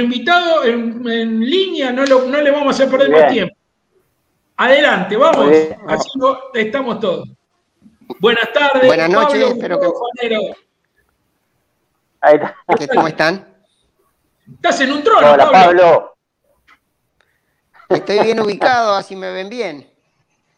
Nuestro invitado en, línea, no, no, le vamos a hacer perder más tiempo. Adelante, vamos. Así estamos todos. Buenas tardes. Buenas noches, espero que. Ahí está. ¿Cómo están? Estás en un trono, Hola, Pablo. Estoy bien ubicado, así me ven bien.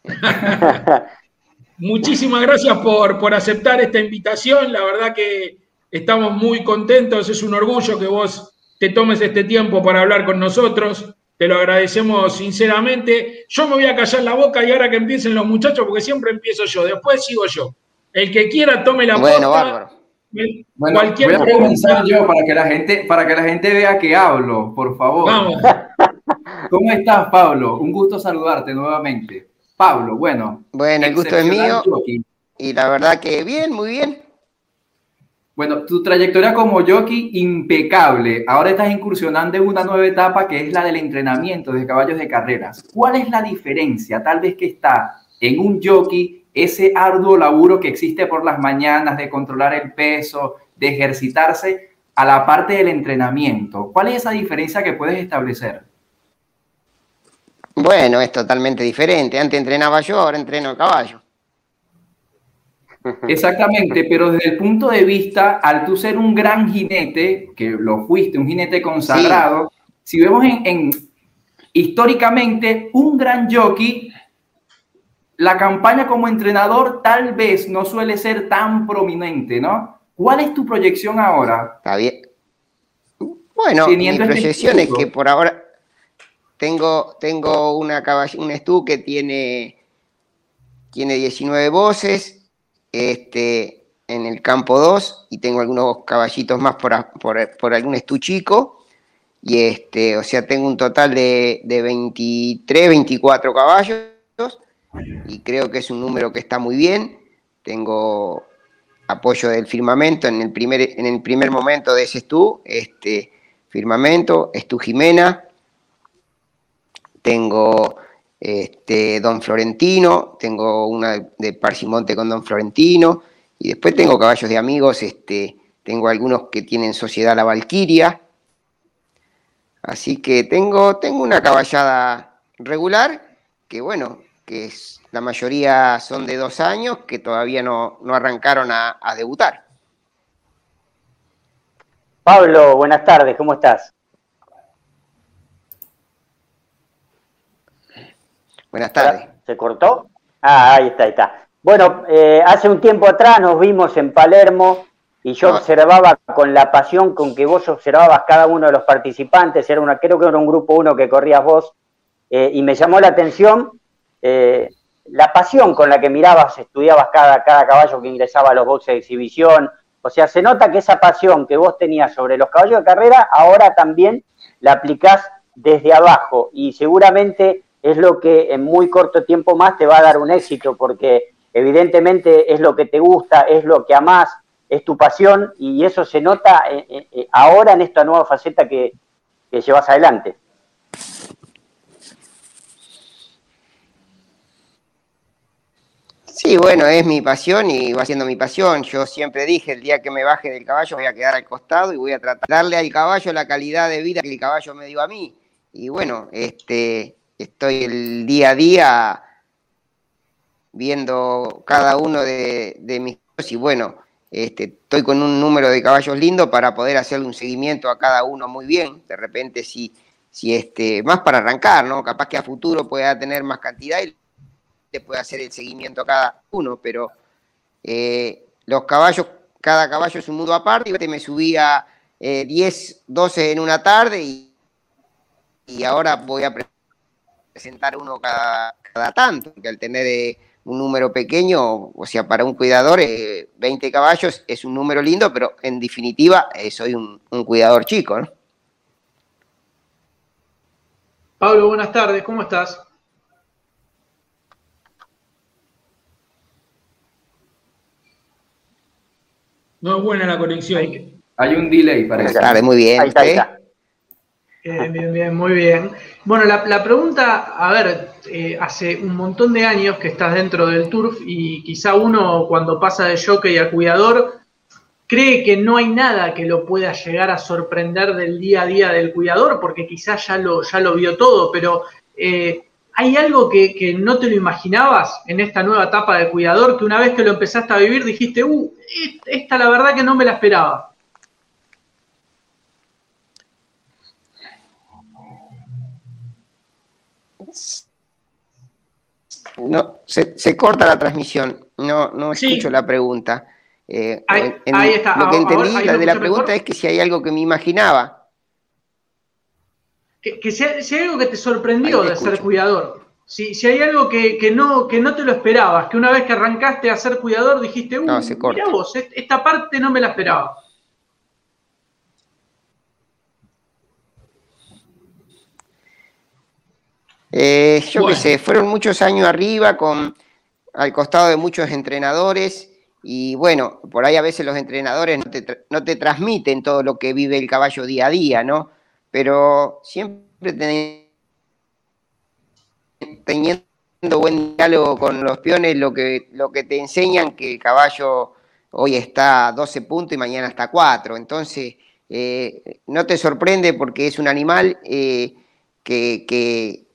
Muchísimas gracias por, por aceptar esta invitación. La verdad que estamos muy contentos. Es un orgullo que vos te tomes este tiempo para hablar con nosotros. Te lo agradecemos sinceramente. Yo me voy a callar la boca y ahora que empiecen los muchachos, porque siempre empiezo yo, después sigo yo. El que quiera tome la bueno, Bárbaro. Bueno, voy a comenzar yo para que la gente, para que la gente vea que hablo, por favor. Vamos. ¿Cómo estás, Pablo? Un gusto saludarte nuevamente. Pablo, bueno. Bueno, el gusto es mío. Y la verdad que bien, muy bien. Bueno, tu trayectoria como jockey impecable. Ahora estás incursionando en una nueva etapa que es la del entrenamiento de caballos de carreras. ¿Cuál es la diferencia? Tal vez que está en un jockey ese arduo laburo que existe por las mañanas de controlar el peso, de ejercitarse, a la parte del entrenamiento. ¿Cuál es esa diferencia que puedes establecer? Bueno, es totalmente diferente. Antes entrenaba yo, ahora entreno a caballo. Exactamente, pero desde el punto de vista, al tú ser un gran jinete, que lo fuiste, un jinete consagrado, si vemos en, históricamente un gran jockey, la campaña como entrenador tal vez no suele ser tan prominente, ¿no? ¿Cuál es tu proyección ahora? Está bien. Bueno, mi este proyección es que por ahora tengo, tengo una un estú que tiene, tiene 19 voces, este, en el campo 2 y tengo algunos caballitos más por, por, algún estuchico. Y este, o sea, tengo un total de, de 23, 24 caballos y creo que es un número que está muy bien. Tengo apoyo del firmamento en el primer, en el primer momento de ese estú, este, firmamento, estú Jimena, tengo este, Don Florentino, tengo una de Parsimonte con Don Florentino, y después tengo caballos de amigos, este, tengo algunos que tienen Sociedad La Valquiria, así que tengo, tengo una caballada regular, que bueno, que la mayoría son de dos años, que todavía no, arrancaron a, a debutar. Pablo, buenas tardes, ¿cómo estás? Buenas tardes. ¿Se cortó? Ah, ahí está, ahí está. Bueno, eh, hace un tiempo atrás nos vimos en Palermo y yo ah. observaba con la pasión con que vos observabas cada uno de los participantes, era una, creo que era un grupo uno que corrías vos, eh, y me llamó la atención eh, la pasión con la que mirabas, estudiabas cada, cada caballo que ingresaba a los boxes de exhibición. O sea, se nota que esa pasión que vos tenías sobre los caballos de carrera, ahora también la aplicás desde abajo y seguramente es lo que en muy corto tiempo más te va a dar un éxito, porque evidentemente es lo que te gusta, es lo que amás, es tu pasión, y eso se nota eh, eh, eh, ahora en esta nueva faceta que, llevas adelante. Sí, bueno, es mi pasión y va siendo mi pasión. Yo siempre dije, el día que me baje del caballo voy a quedar al costado y voy a tratar de darle al caballo la calidad de vida que el caballo me dio a mí. Y bueno, este, estoy el día a día viendo cada uno de, mis y bueno, este, estoy con un número de caballos lindo para poder hacerle un seguimiento a cada uno muy bien. De repente, si, si este, más para arrancar, ¿no? Capaz que a futuro pueda tener más cantidad y le pueda hacer el seguimiento a cada uno, pero eh, los caballos, cada caballo es un mundo aparte. Y me subía 10, 12 en una tarde y, ahora voy a presentar uno cada, tanto, que al tener eh, un número pequeño, o sea, para un cuidador, 20 eh, caballos es un número lindo, pero en definitiva eh, soy un, cuidador chico, ¿no? Pablo, buenas tardes, ¿cómo estás? No es buena la conexión. Hay, un delay, parece. muy bien. Ahí está, Bien, bien, bien, muy bien. Bueno, la, pregunta, a ver, eh, hace un montón de años que estás dentro del turf y quizá uno cuando pasa de jockey a cuidador, cree que no hay nada que lo pueda llegar a sorprender del día a día del cuidador, porque quizás ya lo, ya lo vio todo, pero eh, ¿hay algo que, no te lo imaginabas en esta nueva etapa de cuidador, que una vez que lo empezaste a vivir dijiste, uh, esta la verdad que no me la esperaba? No, se, corta la transmisión, no, no escucho la pregunta. Eh, ahí, está. Lo que entendí de la pregunta es que si hay algo que me imaginaba. Que, si, hay, algo que te sorprendió de ser cuidador. Si, si hay algo que, no, que no te lo esperabas, que una vez que arrancaste a ser cuidador dijiste, mira vos, esta parte no me la esperaba. Eh, yo qué sé, fueron muchos años arriba con al costado de muchos entrenadores y bueno, por ahí a veces los entrenadores no te, transmiten todo lo que vive el caballo día a día, ¿no? Pero siempre teniendo buen diálogo con los peones, lo que, lo que te enseñan que el caballo hoy está a 12 puntos y mañana está a 4. Entonces, eh, no te sorprende porque es un animal eh, que, que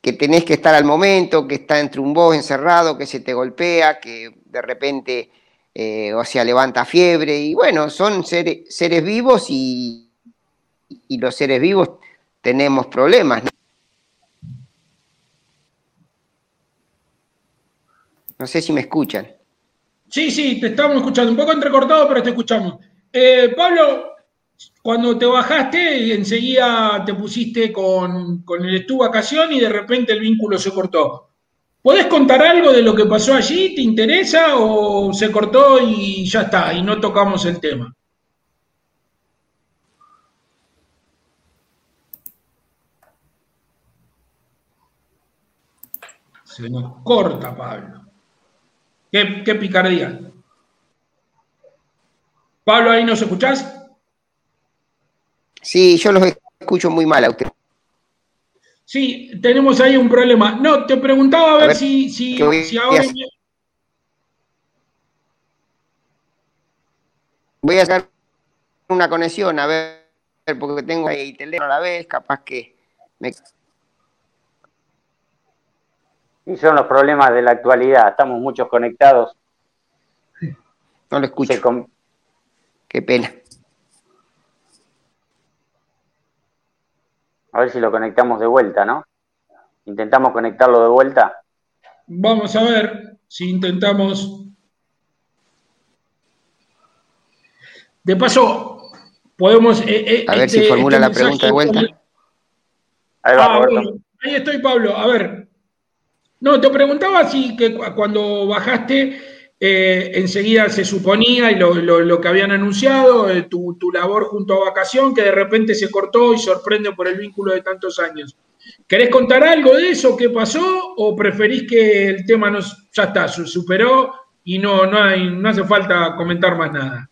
tenés que estar al momento, que está entre un vos encerrado, que se te golpea, que de repente, eh, o sea, levanta fiebre. Y bueno, son seres, vivos y, los seres vivos tenemos problemas. ¿no? sé si me escuchan. Sí, sí, te estamos escuchando. Un poco entrecortado, pero te escuchamos. Eh, Pablo, cuando te bajaste, enseguida te pusiste con, el estuvo vacación y de repente el vínculo se cortó. ¿Podés contar algo de lo que pasó allí? ¿Te interesa o se cortó y ya está, y no tocamos el tema? Se nos corta, Pablo. Qué, qué picardía. Pablo, ¿ahí nos escuchás? Sí, yo los escucho muy mal a usted. Sí, tenemos ahí un problema. No, te preguntaba a ver, si, si, si ahora... Voy a hacer una conexión, a ver, porque tengo ahí teléfono a la vez, capaz que me... Y son los problemas de la actualidad, estamos muchos conectados. No lo escucho. Qué pena. A ver si lo conectamos de vuelta, ¿no? Intentamos conectarlo de vuelta. Vamos a ver si intentamos. De paso, podemos. Eh, eh, a ver si este, formula este la pregunta de vuelta. Ahí, va, ah, ahí estoy, Pablo. A ver. No, te preguntaba si que cuando bajaste eh, enseguida se suponía, y lo, que habían anunciado, eh, tu, labor junto a Vacación, que de repente se cortó y sorprende por el vínculo de tantos años. ¿Querés contar algo de eso? ¿Qué pasó? ¿O preferís que el tema nos, ya está, se superó y no, no, hay, no hace falta comentar más nada?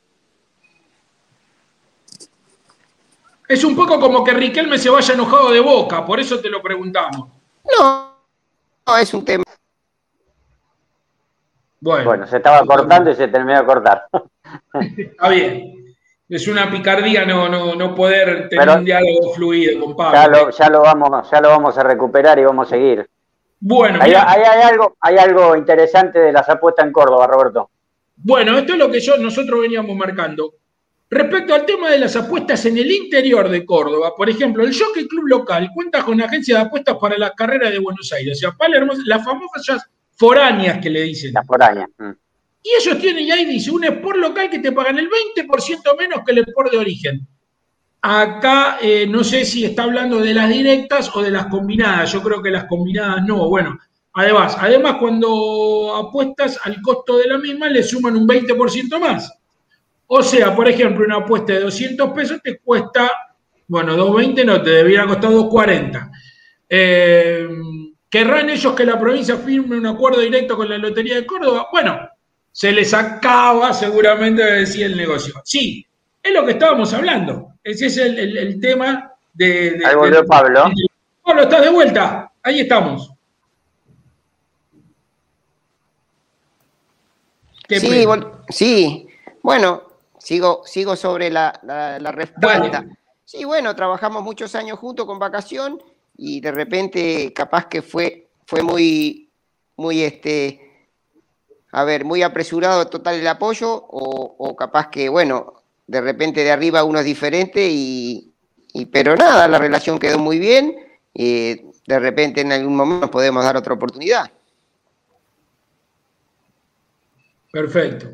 Es un poco como que Riquelme se vaya enojado de boca, por eso te lo preguntamos. No, no es un tema bueno, se estaba cortando y se terminó de cortar. Está bien. Es una picardía no, no, no poder tener un diálogo fluido con Pablo. Ya lo, ya lo, vamos, ya lo vamos a recuperar y vamos a seguir. Bueno, hay, algo, hay algo interesante de las apuestas en Córdoba, Roberto. Bueno, esto es lo que yo, nosotros veníamos marcando. Respecto al tema de las apuestas en el interior de Córdoba, por ejemplo, el Jockey Club local cuenta con agencia de apuestas para la carrera de Buenos Aires. O sea, Palermo, las famosas foráneas que le dicen. Las foráneas. Mm. Y ellos tienen, y ahí dice, un sport local que te pagan el 20% menos que el sport de origen. Acá eh, no sé si está hablando de las directas o de las combinadas. Yo creo que las combinadas no. Bueno, además, además cuando apuestas al costo de la misma le suman un 20% más. O sea, por ejemplo, una apuesta de 200 pesos te cuesta, bueno, 220 no, te debiera costar 240. Eh, ¿Querrán ellos que la provincia firme un acuerdo directo con la Lotería de Córdoba? Bueno, se les acaba seguramente de decir el negocio. Sí, es lo que estábamos hablando. Ese es el, tema de, Ahí volvió Pablo. Pablo, estás de vuelta. Ahí estamos. Sí, sí, bueno, sigo, sigo sobre la, la, respuesta. Sí, bueno, trabajamos muchos años juntos con vacación y de repente capaz que fue, fue muy, muy este, a ver, muy apresurado total el apoyo o, capaz que, bueno, de repente de arriba uno es diferente y, pero nada, la relación quedó muy bien. Y de repente en algún momento nos podemos dar otra oportunidad. Perfecto.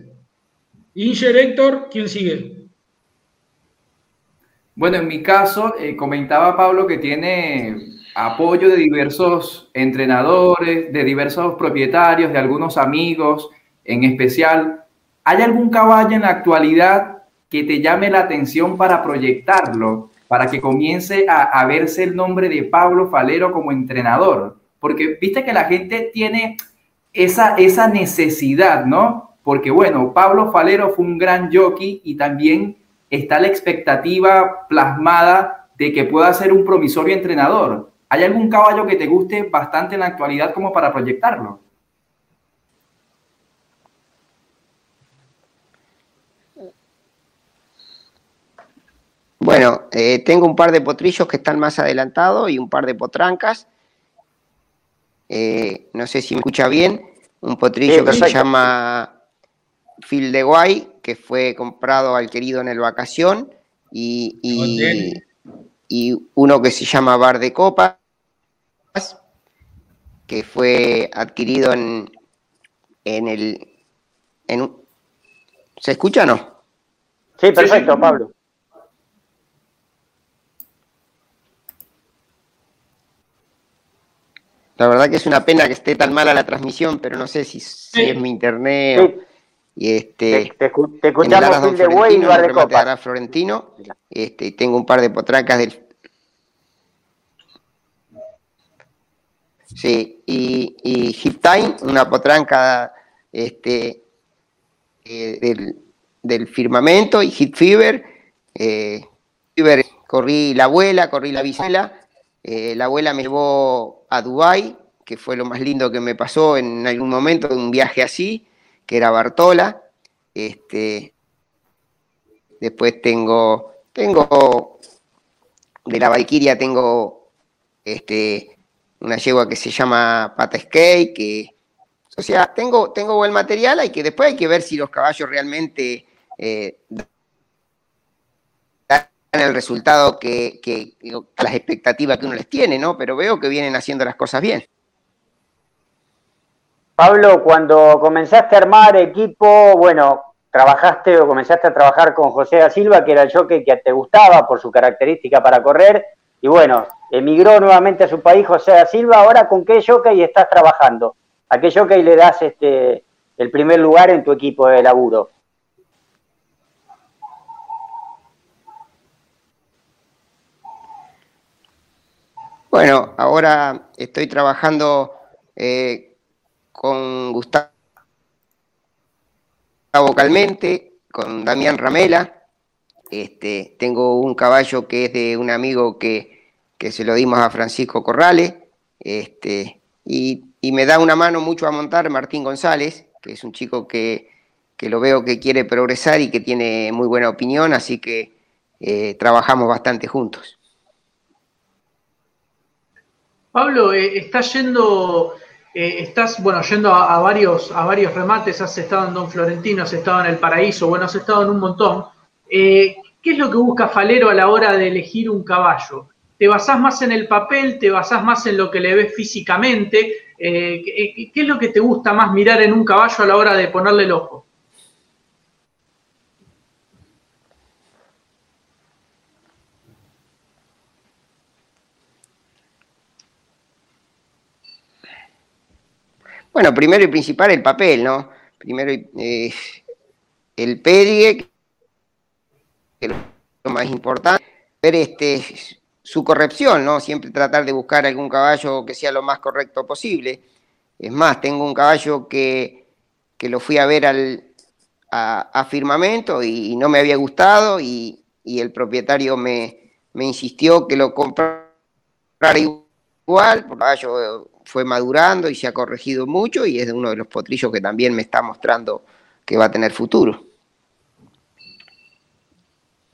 Inger, Héctor, ¿quién sigue? Bueno, en mi caso, eh, comentaba Pablo que tiene apoyo de diversos entrenadores, de diversos propietarios, de algunos amigos en especial. ¿Hay algún caballo en la actualidad que te llame la atención para proyectarlo, para que comience a, verse el nombre de Pablo Falero como entrenador? Porque viste que la gente tiene esa, esa necesidad, ¿no? Porque bueno, Pablo Falero fue un gran jockey y también está la expectativa plasmada de que pueda ser un promisorio entrenador. ¿Hay algún caballo que te guste bastante en la actualidad como para proyectarlo? Bueno, eh, tengo un par de potrillos que están más adelantados y un par de potrancas. Eh, no sé si me escucha bien. Un potrillo que se llama Phil de Guay, que fue comprado al querido en el vacación. Y, y uno que se llama Bar de Copa, que fue adquirido en, en el... En, ¿Se escucha o no? Sí, perfecto, Pablo. La verdad que es una pena que esté tan mala la transmisión, pero no sé si, es mi internet y este te, te, escuchamos de Buey y de Copa. Florentino, este, tengo un par de potracas del Sí, y, y Time, una potranca este, eh, del, firmamento, y Hit Fever. Eh, Fever, corrí la abuela, corrí la bisabuela. Eh, la abuela me llevó a Dubai, que fue lo más lindo que me pasó en algún momento de un viaje así, que era Bartola. Este, después tengo, tengo de la Valquiria tengo este, una yegua que se llama Pata Skate, que, o sea, tengo, tengo buen material, hay que, después hay que ver si los caballos realmente eh, dan el resultado que, las expectativas que uno les tiene, ¿no? Pero veo que vienen haciendo las cosas bien. Pablo, cuando comenzaste a armar equipo, bueno, trabajaste o comenzaste a trabajar con José da Silva, que era el jockey que te gustaba por su característica para correr, y bueno, emigró nuevamente a su país José da Silva, ahora con qué jockey estás trabajando, a qué jockey le das este, el primer lugar en tu equipo de laburo. Bueno, ahora estoy trabajando eh, con Gustavo Calmente, con Damián Ramela. Este, tengo un caballo que es de un amigo que que se lo dimos a Francisco Corrales, este, y, me da una mano mucho a montar Martín González, que es un chico que, lo veo que quiere progresar y que tiene muy buena opinión, así que eh, trabajamos bastante juntos. Pablo, eh, estás yendo, eh, estás bueno yendo a, varios, a varios remates, has estado en Don Florentino, has estado en El Paraíso, bueno, has estado en un montón. ¿Qué es lo que busca Falero a la hora de elegir un caballo? Te basás más en el papel, te basás más en lo que le ves físicamente. Eh, ¿Qué es lo que te gusta más mirar en un caballo a la hora de ponerle el ojo? Bueno, primero y principal el papel, ¿no? Primero eh, el pedie, que es lo más importante. Ver este, su corrección, ¿no? Siempre tratar de buscar algún caballo que sea lo más correcto posible. Es más, tengo un caballo que, lo fui a ver al, a, firmamento y, no me había gustado y, el propietario me, insistió que lo comprara igual, el caballo fue madurando y se ha corregido mucho y es uno de los potrillos que también me está mostrando que va a tener futuro.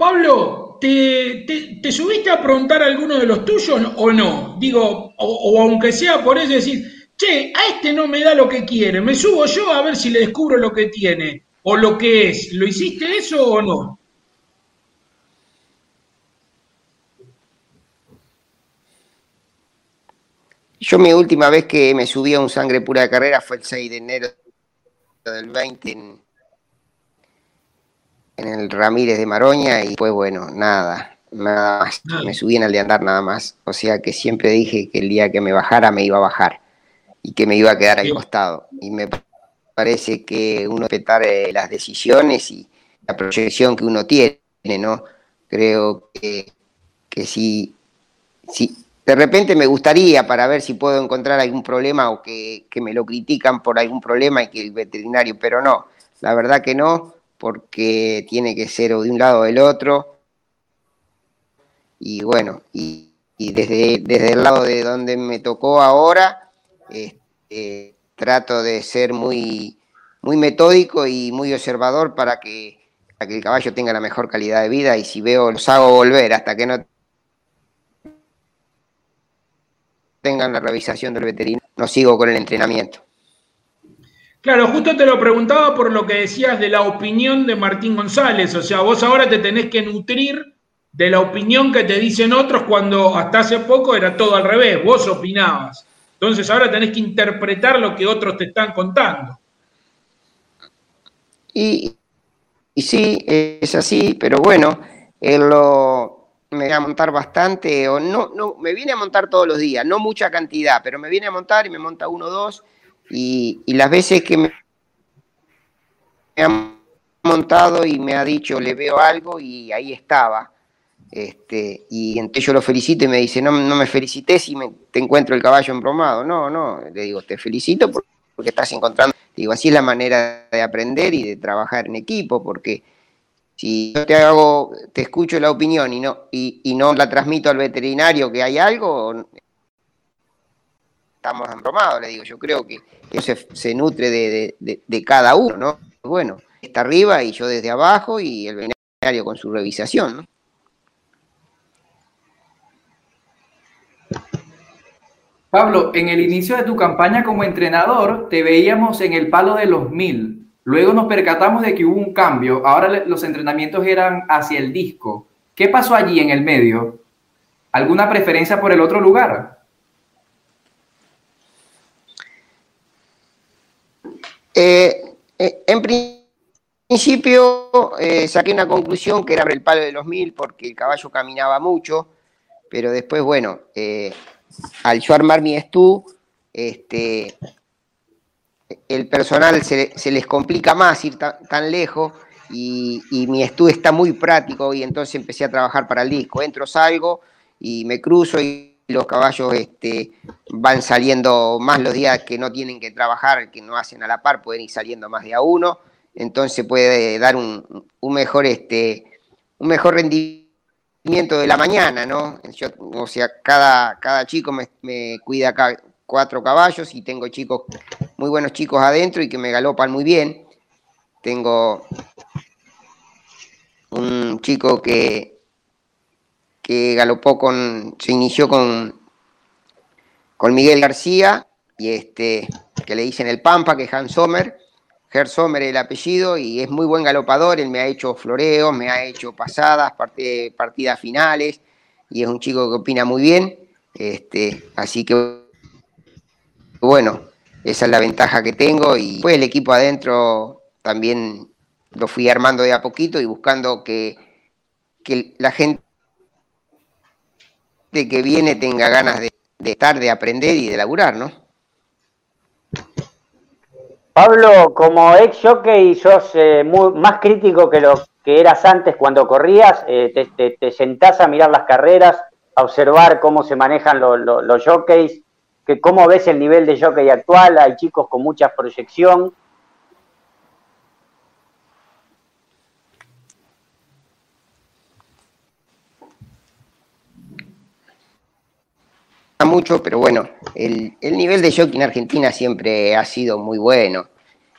Pablo, ¿te, te, subiste a preguntar a alguno de los tuyos o no? Digo, o, aunque sea por eso decir, che, a este no me da lo que quiere, me subo yo a ver si le descubro lo que tiene o lo que es. ¿Lo hiciste eso o no? Yo mi última vez que me subí a un sangre pura de carrera fue el 6 de enero del 20 en, el Ramírez de Maroña y pues bueno, nada, nada más. Me subí en el de andar nada más. O sea que siempre dije que el día que me bajara me iba a bajar y que me iba a quedar al costado. Y me parece que uno respetar eh, las decisiones y la proyección que uno tiene, ¿no? Creo que, que si, si de repente me gustaría para ver si puedo encontrar algún problema o que, me lo critican por algún problema y que el veterinario, pero no, la verdad que no, porque tiene que ser o de un lado o del otro. Y bueno, y, desde, desde el lado de donde me tocó ahora, este, trato de ser muy, muy metódico y muy observador para que, para que el caballo tenga la mejor calidad de vida y si veo los hago volver hasta que no tengan la revisación del veterinario, no sigo con el entrenamiento. Claro, justo te lo preguntaba por lo que decías de la opinión de Martín González. O sea, vos ahora te tenés que nutrir de la opinión que te dicen otros cuando hasta hace poco era todo al revés, vos opinabas. Entonces ahora tenés que interpretar lo que otros te están contando. Y, y sí, es así, pero bueno, él lo, me viene a montar bastante, o no, no, me viene a montar todos los días, no mucha cantidad, pero me viene a montar y me monta uno o dos, y, las veces que me, ha montado y me ha dicho, le veo algo, y ahí estaba. Este, y entonces yo lo felicito y me dice, no, no me felicites si me, te encuentro el caballo embromado. No, no, le digo, te felicito porque estás encontrando. Digo, así es la manera de aprender y de trabajar en equipo, porque si yo te hago, te escucho la opinión y no, y, no la transmito al veterinario que hay algo, estamos embromados, le digo. Yo creo que se, nutre de, cada uno, ¿no? Bueno, está arriba y yo desde abajo y el veterinario con su revisación, ¿no? Pablo, en el inicio de tu campaña como entrenador, te veíamos en el palo de los mil. Luego nos percatamos de que hubo un cambio. Ahora los entrenamientos eran hacia el disco. ¿Qué pasó allí en el medio? ¿Alguna preferencia por el otro lugar? Eh, eh, en principio eh, saqué una conclusión que era el palo de los mil porque el caballo caminaba mucho, pero después, bueno, al yo armar mi estú, este, el personal se, les complica más ir tan, lejos y, mi estudio está muy práctico y entonces empecé a trabajar para el disco. Entro, salgo y me cruzo y los caballos este, van saliendo más los días que no tienen que trabajar, que no hacen a la par, pueden ir saliendo más de a uno, entonces puede dar un, mejor, este, un mejor rendimiento de la mañana, ¿no? o sea, cada, cada chico me, cuida cuatro caballos y tengo chicos, muy buenos chicos adentro y que me galopan muy bien. Tengo un chico que, que galopó con, se inició con, con Miguel García y este, que le dicen el Pampa, que es Hans Sommer. Ger Sommer el apellido y es muy buen galopador, él me ha hecho floreos, me ha hecho pasadas, partidas finales y es un chico que opina muy bien. Este, así que bueno, esa es la ventaja que tengo y pues el equipo adentro también lo fui armando de a poquito y buscando que, la gente que viene tenga ganas de, estar, de aprender y de laburar, ¿no? Pablo, como ex jockey sos eh, más crítico que lo que eras antes cuando corrías, eh, te, sentás a mirar las carreras, a observar cómo se manejan los jockeys, cómo ves el nivel de jockey actual, hay chicos con mucha proyección. Mucho, pero bueno, el, nivel de jockey en Argentina siempre ha sido muy bueno.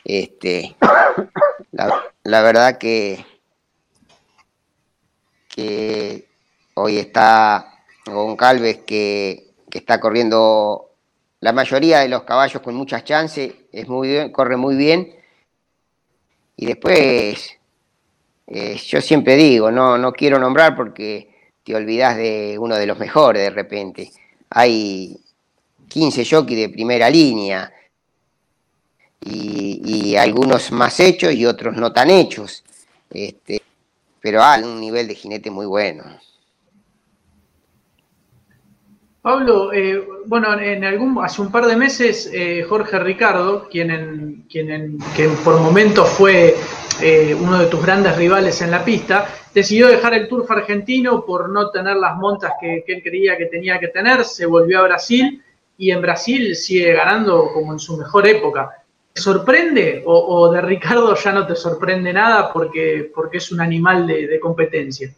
Este, la, verdad que que hoy está Goncalves, que, que está corriendo la mayoría de los caballos con muchas chances, es muy bien, corre muy bien. Y después, eh, yo siempre digo, no, no quiero nombrar porque te olvidas de uno de los mejores de repente. Hay 15 jockeys de primera línea y, algunos más hechos y otros no tan hechos. Este, pero hay un nivel de jinete muy bueno. Pablo, eh, bueno, en algún, hace un par de meses eh, Jorge Ricardo, quien, quien por momentos fue eh, uno de tus grandes rivales en la pista, decidió dejar el Turf argentino por no tener las montas que, él creía que tenía que tener, se volvió a Brasil y en Brasil sigue ganando como en su mejor época. ¿Te sorprende o, de Ricardo ya no te sorprende nada porque, porque es un animal de competencia?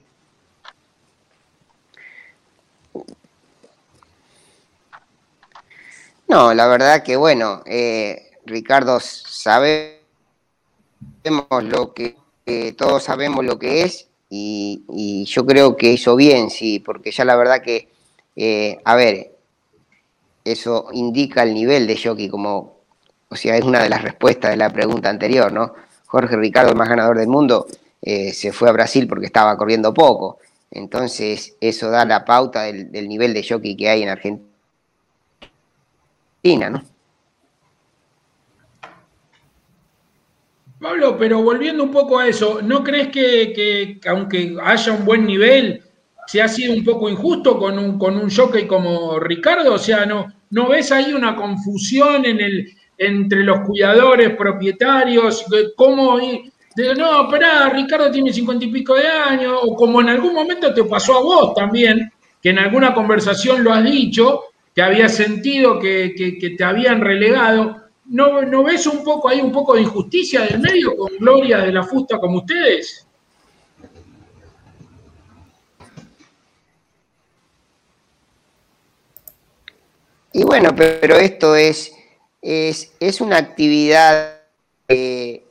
No, la verdad que bueno, eh, Ricardo, sabemos lo que, todos sabemos lo que es y, yo creo que hizo bien, sí, porque ya la verdad que, eh, a ver, eso indica el nivel de jockey como, o sea, es una de las respuestas de la pregunta anterior, ¿no? Jorge Ricardo, el más ganador del mundo, eh, se fue a Brasil porque estaba corriendo poco. Entonces, eso da la pauta del, del nivel de jockey que hay en Argentina ¿no? Pablo, pero volviendo un poco a eso, ¿no crees que, aunque haya un buen nivel, se ha sido un poco injusto con un, con un jockey como Ricardo? O sea, ¿no, ¿no ves ahí una confusión en el, entre los cuidadores, propietarios? ¿Cómo de, no, espera, Ricardo tiene cincuenta y pico de años, o como en algún momento te pasó a vos también, que en alguna conversación lo has dicho, que había sentido que, te habían relegado. ¿No, ¿No, ves un poco ahí un poco de injusticia del medio con Gloria de la Fusta como ustedes? Y bueno, pero esto es, es, una actividad de,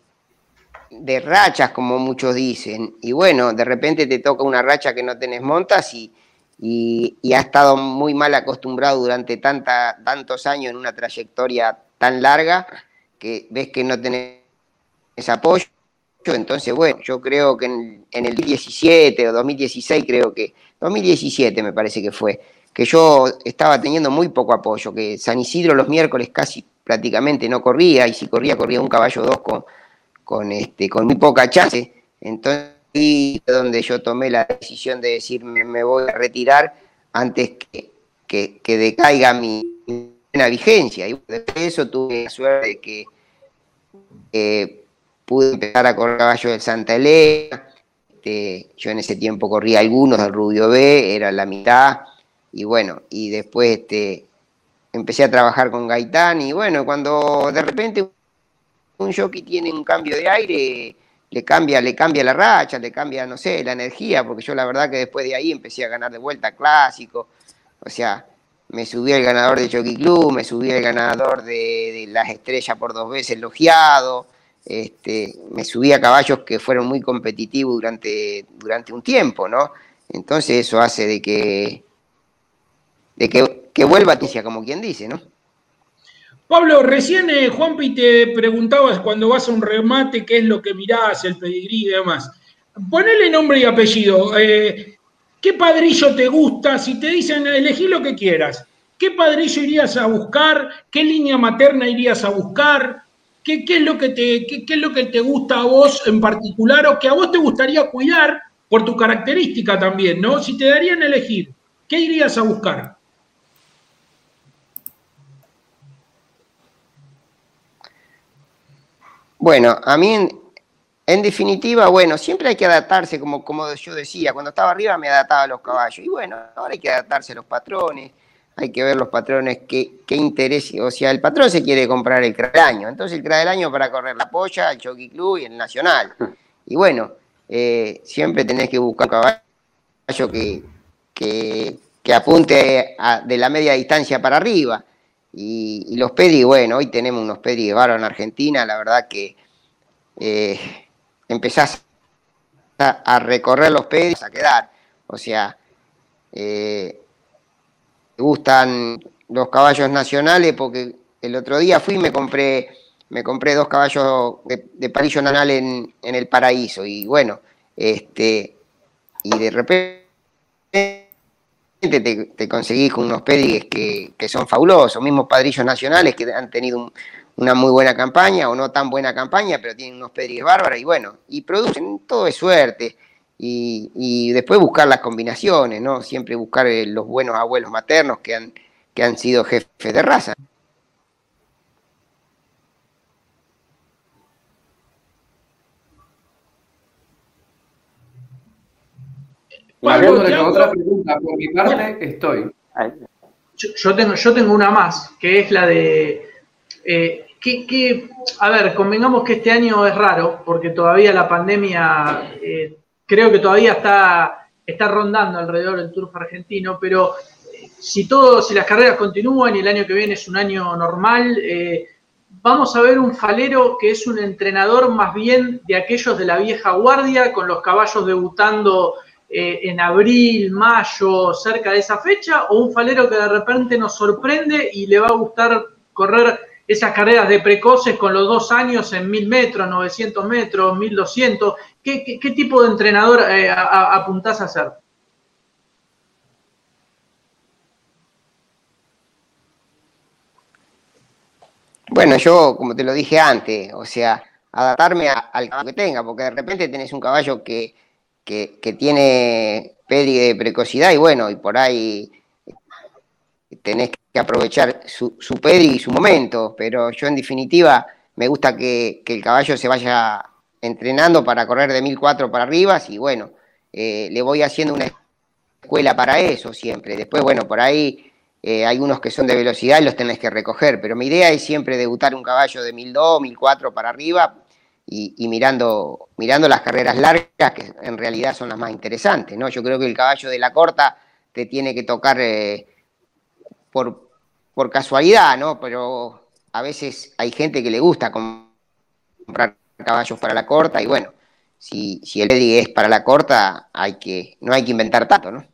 de rachas, como muchos dicen. Y bueno, de repente te toca una racha que no tenés montas y, y, ha estado muy mal acostumbrado durante tanta, tantos años en una trayectoria tan larga que ves que no tenés apoyo. Entonces, bueno, yo creo que en, el 2017 o 2016, creo que, 2017 me parece que fue, que yo estaba teniendo muy poco apoyo, que San Isidro los miércoles casi prácticamente no corría, y si corría, corría un caballo dos con, con, este, con muy poca chance. Entonces, y donde yo tomé la decisión de decir me, voy a retirar antes que, que, decaiga mi, buena vigencia. Y de eso tuve la suerte de que pude empezar a correr caballo del Santa Elena. Este, yo en ese tiempo corría algunos del Rubio B, era la mitad. Y bueno, y después este, empecé a trabajar con Gaitán. Y bueno, cuando de repente un jockey tiene un cambio de aire, le cambia, le cambia la racha, le cambia, no sé, la energía, porque yo la verdad que después de ahí empecé a ganar de vuelta clásico, o sea, me subí al ganador de Jockey Club, me subí al ganador de, las estrellas por dos veces elogiado, este, me subí a caballos que fueron muy competitivos durante, durante un tiempo, ¿no? Entonces eso hace de que, de que, que vuelva a como quien dice, ¿no? Pablo, recién eh, Juanpi te preguntabas cuando vas a un remate qué es lo que mirás, el pedigrí y demás. Ponele nombre y apellido. Eh, ¿Qué padrillo te gusta? Si te dicen elegí lo que quieras, ¿qué padrillo irías a buscar? ¿Qué línea materna irías a buscar? ¿Qué, es lo que te, qué, es lo que te gusta a vos en particular o que a vos te gustaría cuidar por tu característica también, ¿no? Si te darían a elegir, ¿qué irías a buscar? Bueno, a mí en, definitiva, bueno, siempre hay que adaptarse, como, como yo decía, cuando estaba arriba me adaptaba a los caballos. Y bueno, ahora hay que adaptarse a los patrones, hay que ver los patrones qué, qué interés, o sea, el patrón se quiere comprar el CRA del año, entonces el CRA del año para correr la polla, el Jockey Club y el Nacional. Y bueno, eh, siempre tenés que buscar un caballo que, que, apunte de la media distancia para arriba. Y, los pedis, bueno, hoy tenemos unos pedis de varo en Argentina, la verdad que eh, empezás a, recorrer los pedis, a quedar. O sea, eh, gustan los caballos nacionales porque el otro día fui y me compré, me compré dos caballos de, de palillo nacional en, en, el paraíso. Y bueno, este, y de repente te, conseguís con unos pédigues que, que, son fabulosos, mismos padrillos nacionales que han tenido un, una muy buena campaña o no tan buena campaña, pero tienen unos pédigues bárbaros y bueno, y producen, todo es suerte. Y, y, después buscar las combinaciones, ¿no? Siempre buscar eh, los buenos abuelos maternos que han, que han sido jefes de raza. Bueno, otra pregunta, por mi parte estoy. Yo, yo, tengo, yo tengo una más, que es la de eh, que, que, a ver, convengamos que este año es raro, porque todavía la pandemia eh, creo que todavía está, está rondando alrededor del turf argentino, pero eh, si todo, si las carreras continúan y el año que viene es un año normal, eh, vamos a ver un falero que es un entrenador más bien de aquellos de la vieja guardia, con los caballos debutando eh, en abril, mayo, cerca de esa fecha, o un falero que de repente nos sorprende y le va a gustar correr esas carreras de precoces con los dos años en 1000 metros, 900 metros, 1200. ¿Qué, qué, tipo de entrenador eh, a, apuntás a ser? Bueno, yo, como te lo dije antes, o sea, adaptarme al caballo que tenga, porque de repente tenés un caballo que, que, tiene pedigree de precocidad y bueno, y por ahí tenés que aprovechar su, su pedi y su momento, pero yo en definitiva me gusta que, que, el caballo se vaya entrenando para correr de 1004 para arriba y bueno, eh, le voy haciendo una escuela para eso siempre. Después, bueno, por ahí eh, hay unos que son de velocidad y los tenés que recoger, pero mi idea es siempre debutar un caballo de 1002, 1004 para arriba y, mirando, mirando las carreras largas, que en realidad son las más interesantes, ¿no? Yo creo que el caballo de la corta te tiene que tocar eh, por, por casualidad, ¿no? Pero a veces hay gente que le gusta comprar caballos para la corta y bueno, si, si el Eddie es para la corta, hay que, no hay que inventar tanto, ¿no?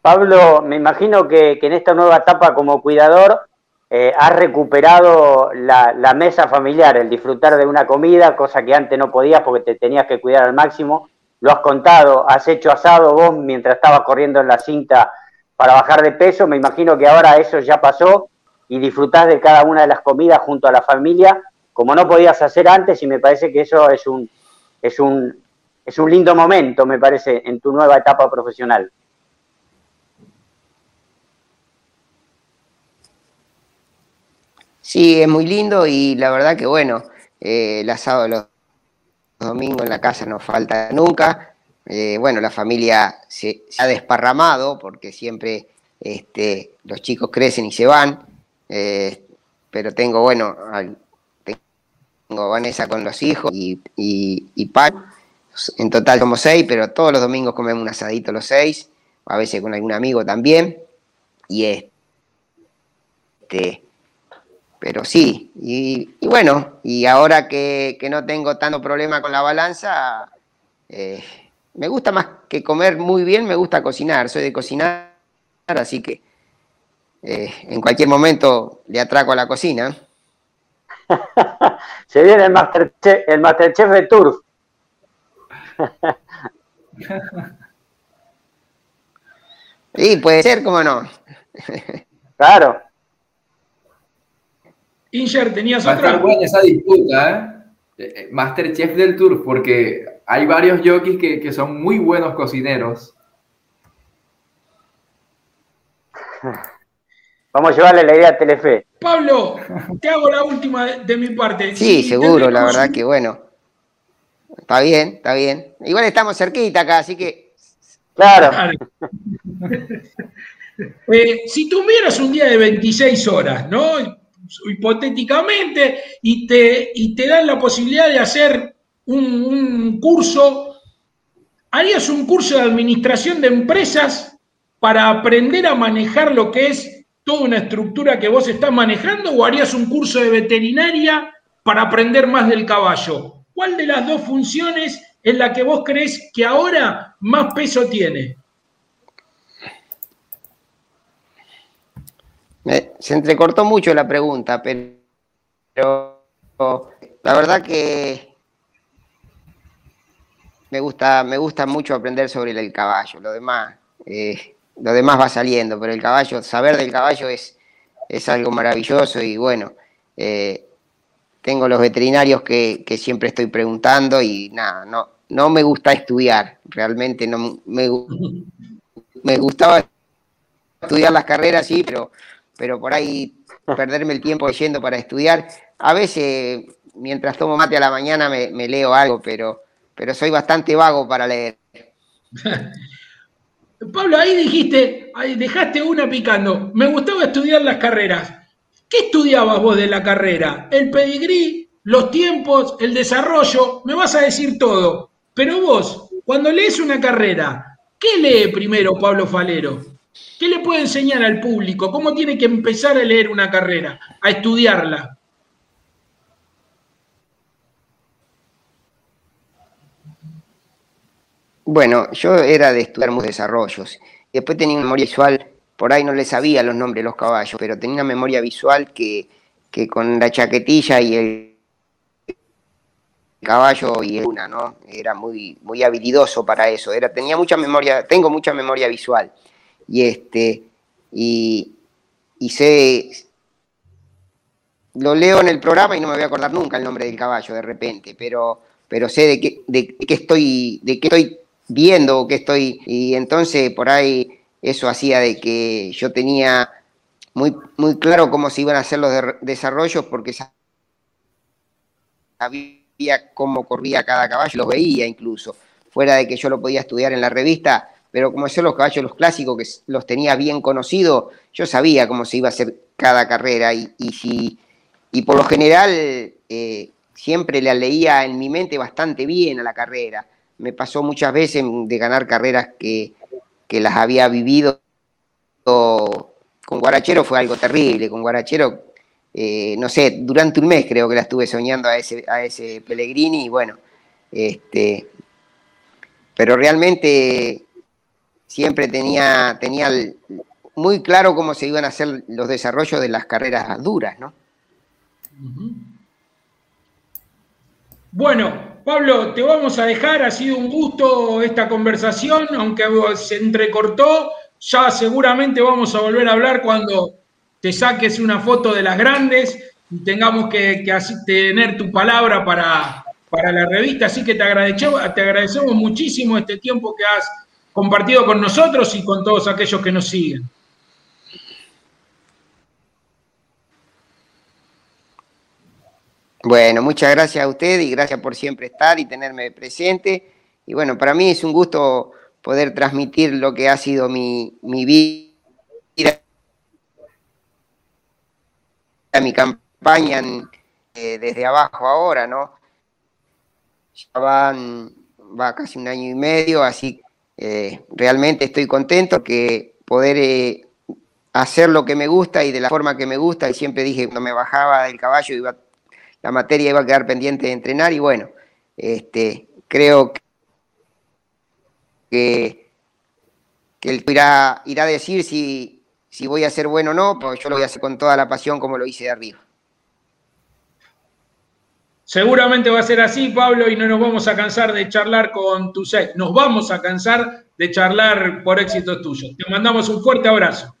Pablo, me imagino que, que en esta nueva etapa como cuidador eh, has recuperado la, la, mesa familiar, el disfrutar de una comida, cosa que antes no podías porque te tenías que cuidar al máximo. Lo has contado, has hecho asado vos mientras estabas corriendo en la cinta para bajar de peso. Me imagino que ahora eso ya pasó y disfrutás de cada una de las comidas junto a la familia, como no podías hacer antes, y me parece que eso es un, es un, es un lindo momento, me parece, en tu nueva etapa profesional. Sí, es muy lindo y la verdad que bueno, eh, el asado los domingos en la casa no falta nunca. Eh, bueno, la familia se, se, ha desparramado porque siempre este, los chicos crecen y se van, eh, pero tengo, bueno, al, tengo Vanessa con los hijos y, y, y Pan. En total somos seis, pero todos los domingos comemos un asadito los seis, a veces con algún amigo también. Y este, pero sí, y, y, bueno, y ahora que, que, no tengo tanto problema con la balanza, eh, me gusta más que comer muy bien, me gusta cocinar, soy de cocinar, así que eh, en cualquier momento le atraco a la cocina. Se viene el Masterchef, el Masterchef de Turf. sí, puede ser, cómo no. claro. Incher, tenías Va a estar buena esa disputa, ¿eh? Masterchef del Tour, porque hay varios jockeys que, que, son muy buenos cocineros. Vamos a llevarle la idea a Telefe. Pablo, te hago la última de, de mi parte. Sí, seguro, la verdad que bueno. Está bien, está bien. Igual estamos cerquita acá, así que. Claro. claro. eh, si tuvieras un día de 26 horas, ¿no? Hipotéticamente, y te, y te dan la posibilidad de hacer un, curso, harías un curso de administración de empresas para aprender a manejar lo que es toda una estructura que vos estás manejando, o harías un curso de veterinaria para aprender más del caballo. ¿cuál de las dos funciones es la que vos crees que ahora más peso tiene? Se entrecortó mucho la pregunta, pero la verdad que me gusta, me gusta mucho aprender sobre el caballo. Lo demás, eh, lo demás va saliendo, pero el caballo, saber del caballo es, es algo maravilloso y bueno, eh, tengo los veterinarios que, siempre estoy preguntando y nada, no, no me gusta estudiar, realmente no me, me gustaba estudiar las carreras, sí, pero, pero por ahí perderme el tiempo leyendo para estudiar. A veces, mientras tomo mate a la mañana, me, leo algo, pero, pero soy bastante vago para leer. Pablo, ahí dijiste, ahí dejaste una picando. Me gustaba estudiar las carreras. ¿Qué estudiabas vos de la carrera? El pedigrí, los tiempos, el desarrollo, me vas a decir todo. Pero vos, cuando lees una carrera, ¿qué lee primero Pablo Falero? ¿Qué le puede enseñar al público? ¿Cómo tiene que empezar a leer una carrera, a estudiarla? Bueno, yo era de estudiar muchos desarrollos. Después tenía una memoria visual por ahí no le sabía los nombres de los caballos, pero tenía una memoria visual que, con la chaquetilla y el caballo y una, ¿no? Era muy, muy habilidoso para eso. Era, tenía mucha memoria, tengo mucha memoria visual. Y este, y, sé, lo leo en el programa y no me voy a acordar nunca el nombre del caballo de repente, pero, pero sé de qué, de qué estoy, de qué estoy viendo o qué estoy, y entonces por ahí eso hacía de que yo tenía muy, muy claro cómo se iban a hacer los desarrollos porque sabía cómo corría cada caballo, los veía incluso, fuera de que yo lo podía estudiar en la revista, pero como son los caballos los clásicos que los tenía bien conocidos, yo sabía cómo se iba a hacer cada carrera y, y, y por lo general eh, siempre la leía en mi mente bastante bien a la carrera. Me pasó muchas veces de ganar carreras que, que las había vivido con Guarachero fue algo terrible. Con Guarachero, eh, no sé, durante un mes creo que la estuve soñando a ese, a ese Pellegrini y bueno, este, pero realmente siempre tenía, tenía muy claro cómo se iban a hacer los desarrollos de las carreras duras, ¿no? Bueno, Pablo, te vamos a dejar, ha sido un gusto esta conversación, aunque se entrecortó, ya seguramente vamos a volver a hablar cuando te saques una foto de las grandes y tengamos que, tener tu palabra para, para, la revista, así que te agradecemos, te agradecemos muchísimo este tiempo que has compartido con nosotros y con todos aquellos que nos siguen. Bueno, muchas gracias a usted y gracias por siempre estar y tenerme presente. Y bueno, para mí es un gusto poder transmitir lo que ha sido mi, vida, mi campaña eh, desde abajo ahora, ¿no? Ya van, va casi un año y medio, así eh, realmente estoy contento que poder eh, hacer lo que me gusta y de la forma que me gusta. Y siempre dije, cuando me bajaba del caballo iba la materia iba a quedar pendiente de entrenar y bueno, este, creo que, que él irá, irá a decir si, si voy a ser bueno o no, pues yo lo voy a hacer con toda la pasión como lo hice de arriba. Seguramente va a ser así, Pablo, y no nos vamos a cansar de charlar con tu. Nos vamos a cansar de charlar por éxitos tuyos. Te mandamos un fuerte abrazo.